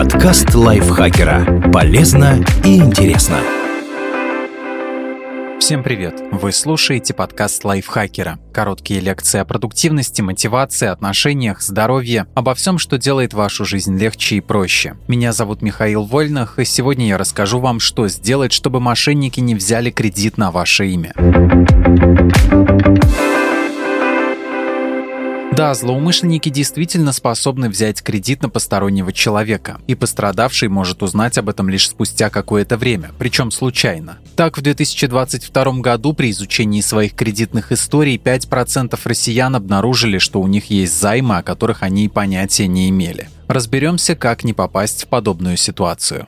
Подкаст лайфхакера. Полезно и интересно. Всем привет! Вы слушаете подкаст лайфхакера. Короткие лекции о продуктивности, мотивации, отношениях, здоровье, обо всем, что делает вашу жизнь легче и проще. Меня зовут Михаил Вольнах, и сегодня я расскажу вам, что сделать, чтобы мошенники не взяли кредит на ваше имя. Да, злоумышленники действительно способны взять кредит на постороннего человека, и пострадавший может узнать об этом лишь спустя какое-то время, причем случайно. Так, в 2022 году при изучении своих кредитных историй 5% россиян обнаружили, что у них есть займы, о которых они и понятия не имели. Разберемся, как не попасть в подобную ситуацию.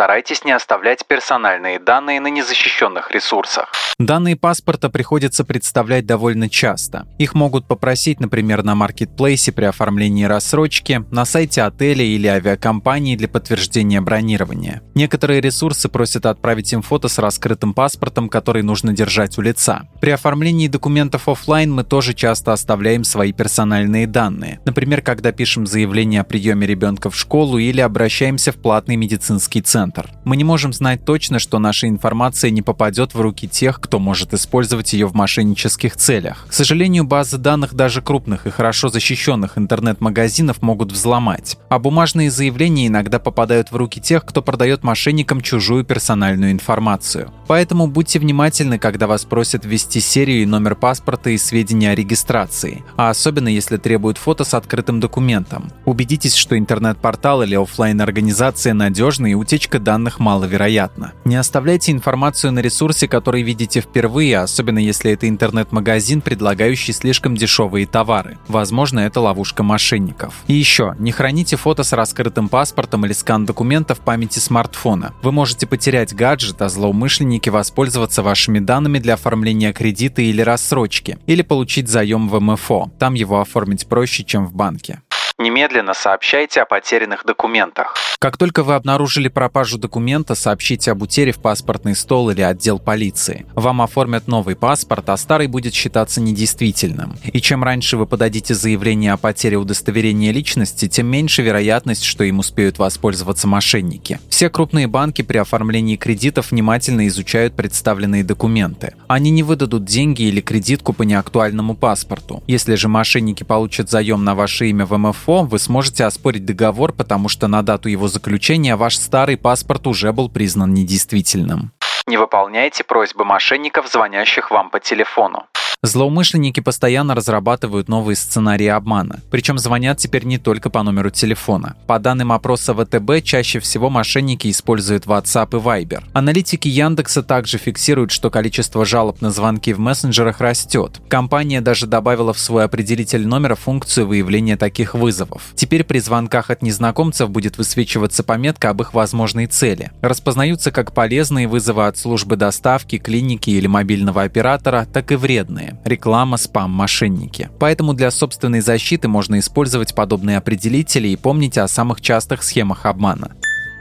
Старайтесь не оставлять персональные данные на незащищенных ресурсах. Данные паспорта приходится представлять довольно часто. Их могут попросить, например, на маркетплейсе при оформлении рассрочки, на сайте отеля или авиакомпании для подтверждения бронирования. Некоторые ресурсы просят отправить им фото с раскрытым паспортом, который нужно держать у лица. При оформлении документов офлайн мы тоже часто оставляем свои персональные данные. Например, когда пишем заявление о приеме ребенка в школу или обращаемся в платный медицинский центр. Мы не можем знать точно, что наша информация не попадет в руки тех, кто может использовать ее в мошеннических целях. К сожалению, базы данных даже крупных и хорошо защищенных интернет-магазинов могут взломать, а бумажные заявления иногда попадают в руки тех, кто продает мошенникам чужую персональную информацию. Поэтому будьте внимательны, когда вас просят ввести серию и номер паспорта и сведения о регистрации, а особенно если требуют фото с открытым документом. Убедитесь, что интернет-портал или офлайн организация надежны и утечка данных маловероятна. Не оставляйте информацию на ресурсе, который видите впервые, особенно если это интернет-магазин, предлагающий слишком дешевые товары. Возможно, это ловушка мошенников. И еще, не храните фото с раскрытым паспортом или скан документа в памяти смартфона. Вы можете потерять гаджет, а злоумышленники воспользоваться вашими данными для оформления кредита или рассрочки, или получить заем в МФО. Там его оформить проще, чем в банке. Немедленно сообщайте о потерянных документах. Как только вы обнаружили пропажу документа, сообщите об утере в паспортный стол или отдел полиции. Вам оформят новый паспорт, а старый будет считаться недействительным. И чем раньше вы подадите заявление о потере удостоверения личности, тем меньше вероятность, что им успеют воспользоваться мошенники. Все крупные банки при оформлении кредитов внимательно изучают представленные документы. Они не выдадут деньги или кредитку по неактуальному паспорту. Если же мошенники получат заем на ваше имя в МФО, вы сможете оспорить договор, потому что на дату его заключения ваш старый паспорт уже был признан недействительным. Не выполняйте просьбы мошенников, звонящих вам по телефону. Злоумышленники постоянно разрабатывают новые сценарии обмана. Причем звонят теперь не только по номеру телефона. По данным опроса ВТБ, чаще всего мошенники используют WhatsApp и Viber. Аналитики Яндекса также фиксируют, что количество жалоб на звонки в мессенджерах растет. Компания даже добавила в свой определитель номера функцию выявления таких вызовов. Теперь при звонках от незнакомцев будет высвечиваться пометка об их возможной цели. Распознаются как полезные вызовы от службы доставки, клиники или мобильного оператора, так и вредные реклама, спам, мошенники. Поэтому для собственной защиты можно использовать подобные определители и помнить о самых частых схемах обмана.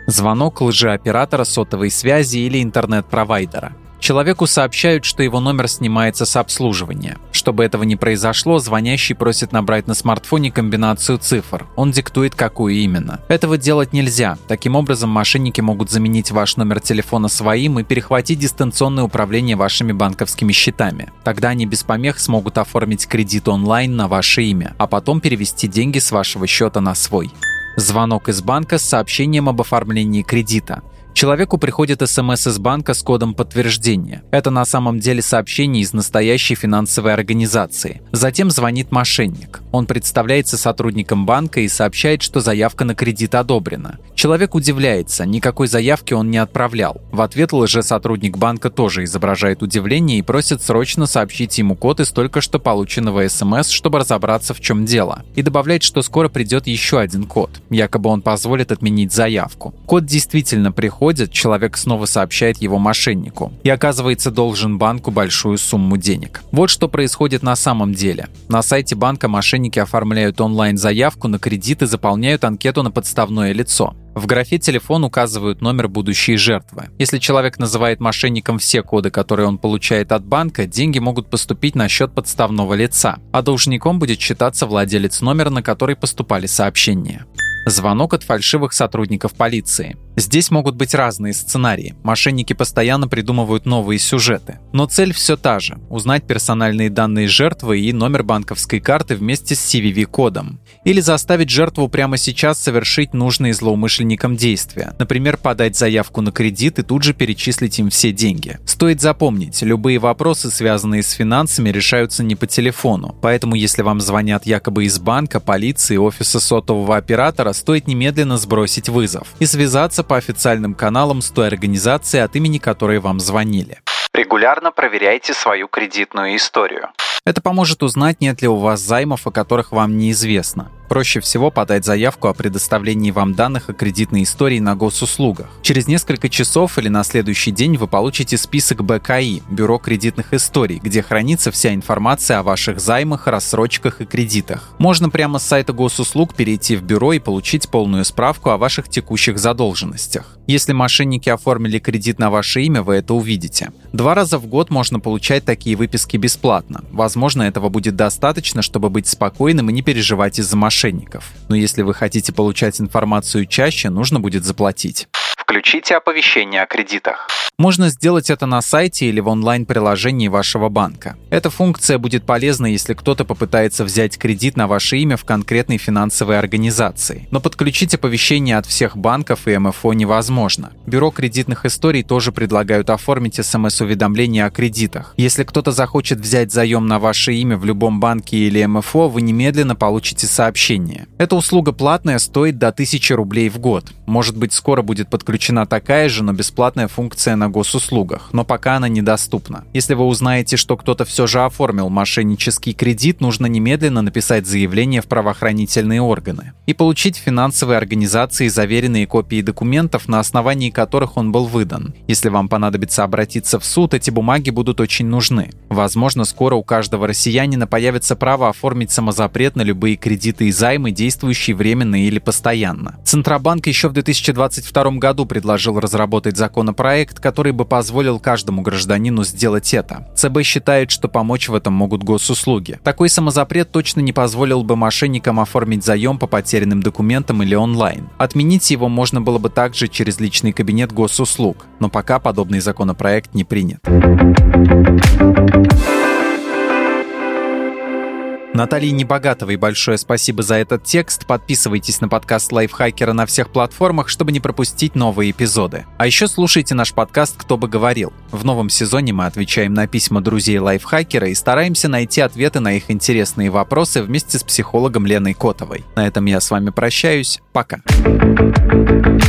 Звонок лжеоператора сотовой связи или интернет-провайдера. Человеку сообщают, что его номер снимается с обслуживания. Чтобы этого не произошло, звонящий просит набрать на смартфоне комбинацию цифр. Он диктует, какую именно. Этого делать нельзя. Таким образом, мошенники могут заменить ваш номер телефона своим и перехватить дистанционное управление вашими банковскими счетами. Тогда они без помех смогут оформить кредит онлайн на ваше имя, а потом перевести деньги с вашего счета на свой. Звонок из банка с сообщением об оформлении кредита. Человеку приходит смс из банка с кодом подтверждения. Это на самом деле сообщение из настоящей финансовой организации. Затем звонит мошенник. Он представляется сотрудником банка и сообщает, что заявка на кредит одобрена. Человек удивляется, никакой заявки он не отправлял. В ответ лжесотрудник банка тоже изображает удивление и просит срочно сообщить ему код из только что полученного смс, чтобы разобраться в чем дело. И добавляет, что скоро придет еще один код. Якобы он позволит отменить заявку. Код действительно приходит приходит, человек снова сообщает его мошеннику и оказывается должен банку большую сумму денег. Вот что происходит на самом деле. На сайте банка мошенники оформляют онлайн-заявку на кредит и заполняют анкету на подставное лицо. В графе «Телефон» указывают номер будущей жертвы. Если человек называет мошенником все коды, которые он получает от банка, деньги могут поступить на счет подставного лица, а должником будет считаться владелец номера, на который поступали сообщения. Звонок от фальшивых сотрудников полиции. Здесь могут быть разные сценарии. Мошенники постоянно придумывают новые сюжеты. Но цель все та же – узнать персональные данные жертвы и номер банковской карты вместе с CVV-кодом. Или заставить жертву прямо сейчас совершить нужные злоумышленникам действия. Например, подать заявку на кредит и тут же перечислить им все деньги. Стоит запомнить, любые вопросы, связанные с финансами, решаются не по телефону. Поэтому, если вам звонят якобы из банка, полиции, офиса сотового оператора, стоит немедленно сбросить вызов и связаться по официальным каналам с той организацией, от имени которой вам звонили. Регулярно проверяйте свою кредитную историю. Это поможет узнать, нет ли у вас займов, о которых вам неизвестно. Проще всего подать заявку о предоставлении вам данных о кредитной истории на госуслугах. Через несколько часов или на следующий день вы получите список БКИ – Бюро кредитных историй, где хранится вся информация о ваших займах, рассрочках и кредитах. Можно прямо с сайта госуслуг перейти в бюро и получить полную справку о ваших текущих задолженностях. Если мошенники оформили кредит на ваше имя, вы это увидите. Два раза в год можно получать такие выписки бесплатно. Возможно, этого будет достаточно, чтобы быть спокойным и не переживать из-за мошенников мошенников. Но если вы хотите получать информацию чаще, нужно будет заплатить. Включите оповещения о кредитах. Можно сделать это на сайте или в онлайн-приложении вашего банка. Эта функция будет полезна, если кто-то попытается взять кредит на ваше имя в конкретной финансовой организации. Но подключить оповещение от всех банков и МФО невозможно. Бюро кредитных историй тоже предлагают оформить смс-уведомление о кредитах. Если кто-то захочет взять заем на ваше имя в любом банке или МФО, вы немедленно получите сообщение. Эта услуга платная, стоит до 1000 рублей в год. Может быть, скоро будет подключена такая же, но бесплатная функция на госуслугах, но пока она недоступна. Если вы узнаете, что кто-то все же оформил мошеннический кредит, нужно немедленно написать заявление в правоохранительные органы и получить в финансовой организации заверенные копии документов, на основании которых он был выдан. Если вам понадобится обратиться в суд, эти бумаги будут очень нужны. Возможно, скоро у каждого россиянина появится право оформить самозапрет на любые кредиты и займы, действующие временно или постоянно. Центробанк еще в 2022 году предложил разработать законопроект, который бы позволил каждому гражданину сделать это. ЦБ считает, что помочь в этом могут госуслуги. Такой самозапрет точно не позволил бы мошенникам оформить заем по потерянным документам или онлайн. Отменить его можно было бы также через личный кабинет госуслуг, но пока подобный законопроект не принят. Наталье Небогатовой большое спасибо за этот текст. Подписывайтесь на подкаст Лайфхакера на всех платформах, чтобы не пропустить новые эпизоды. А еще слушайте наш подкаст «Кто бы говорил». В новом сезоне мы отвечаем на письма друзей Лайфхакера и стараемся найти ответы на их интересные вопросы вместе с психологом Леной Котовой. На этом я с вами прощаюсь. Пока.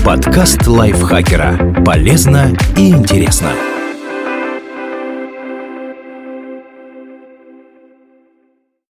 Подкаст Лайфхакера. Полезно и интересно.